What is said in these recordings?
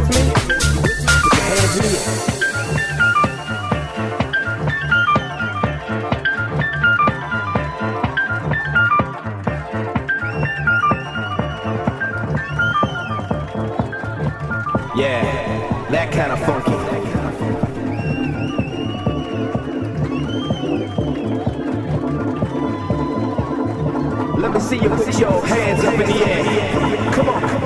with me? Put your hands in the air. Yeah, that kind of funky. Let me see you put your hands up in the air. Come on.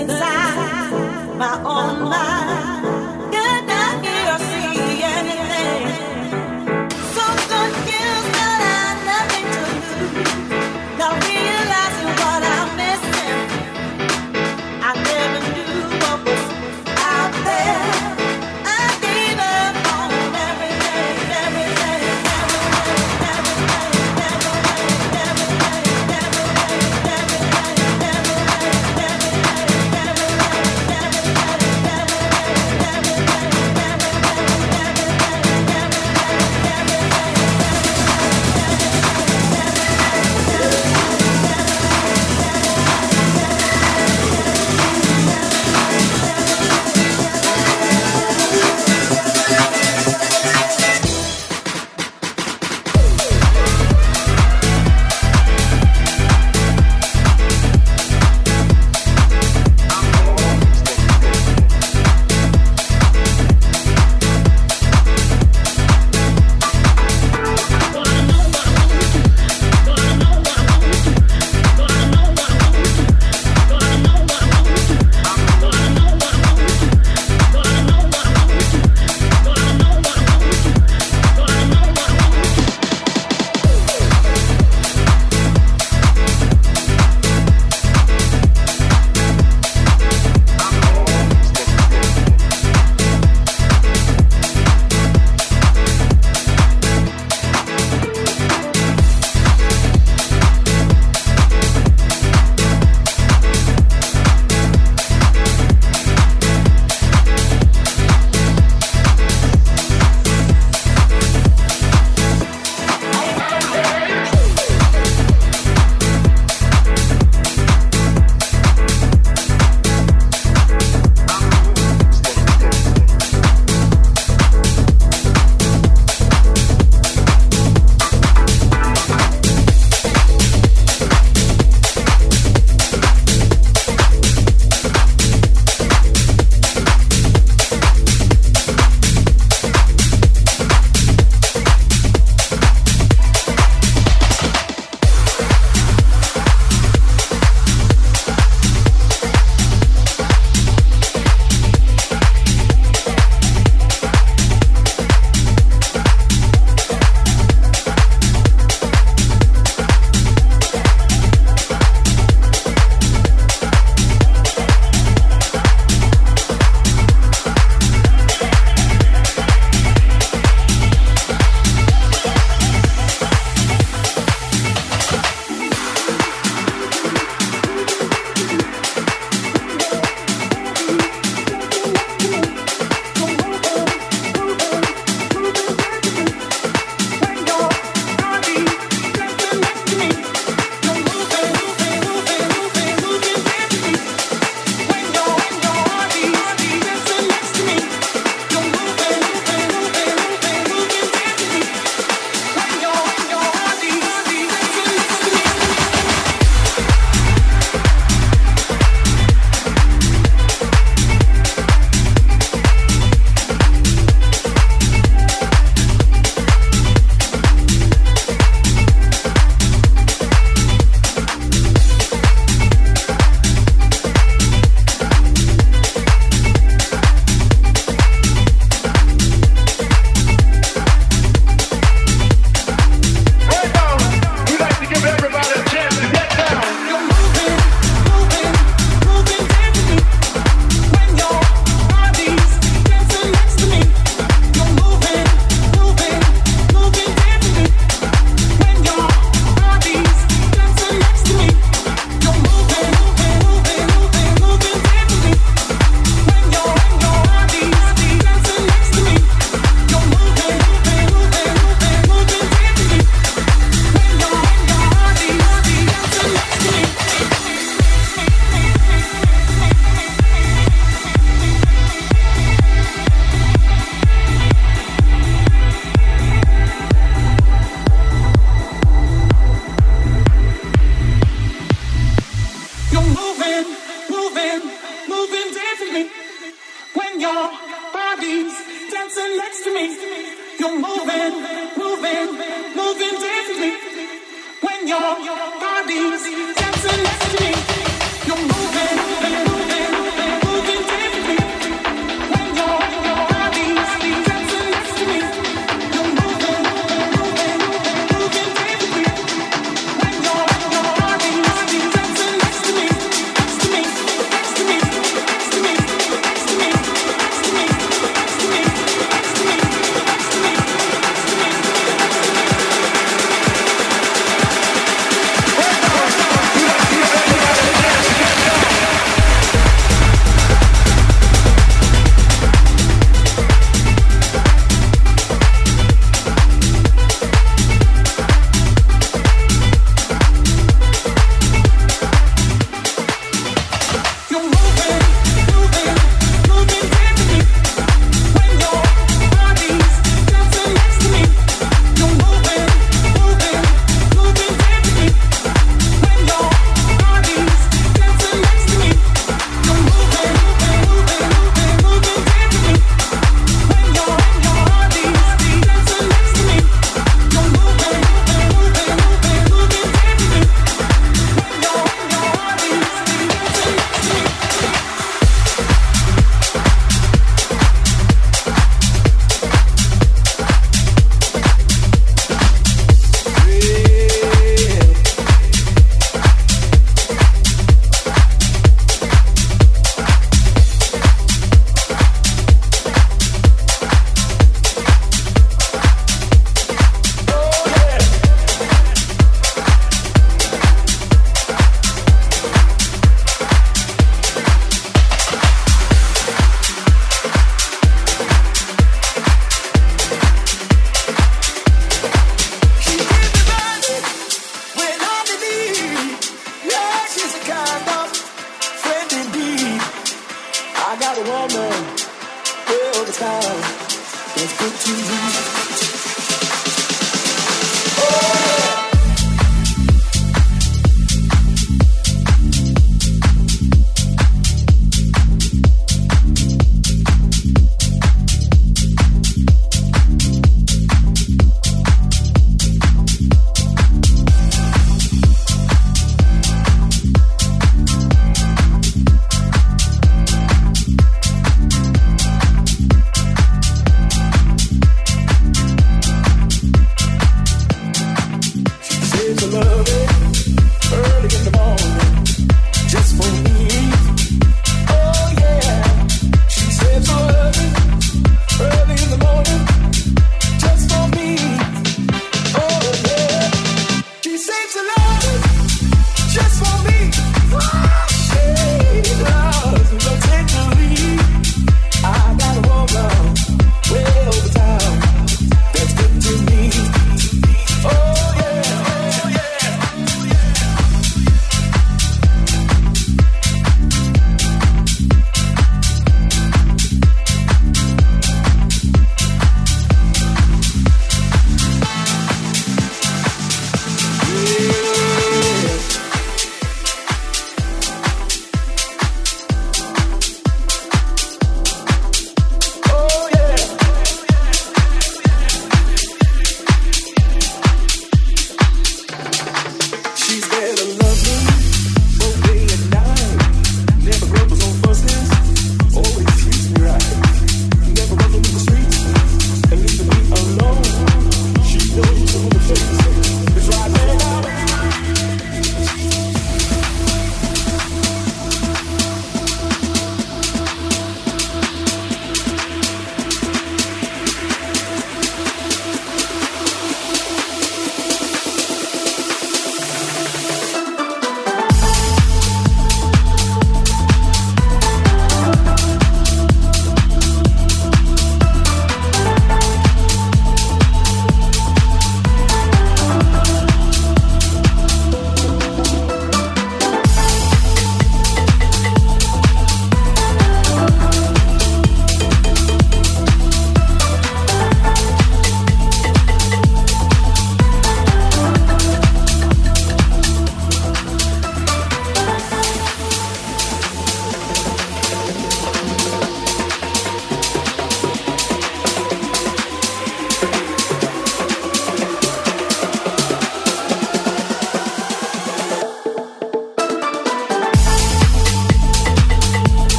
Inside my own mind. next to me. You're moving, moving, moving differently when your body's.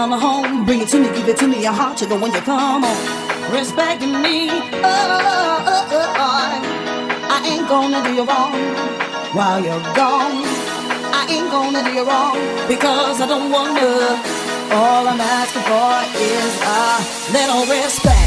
Come home, bring it to me, give it to me, your heart when you come home. Respecting me, oh, oh, oh, oh. I ain't gonna do you wrong while you're gone. I ain't gonna do you wrong because I don't wanna. All I'm asking for is a little respect.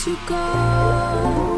to go.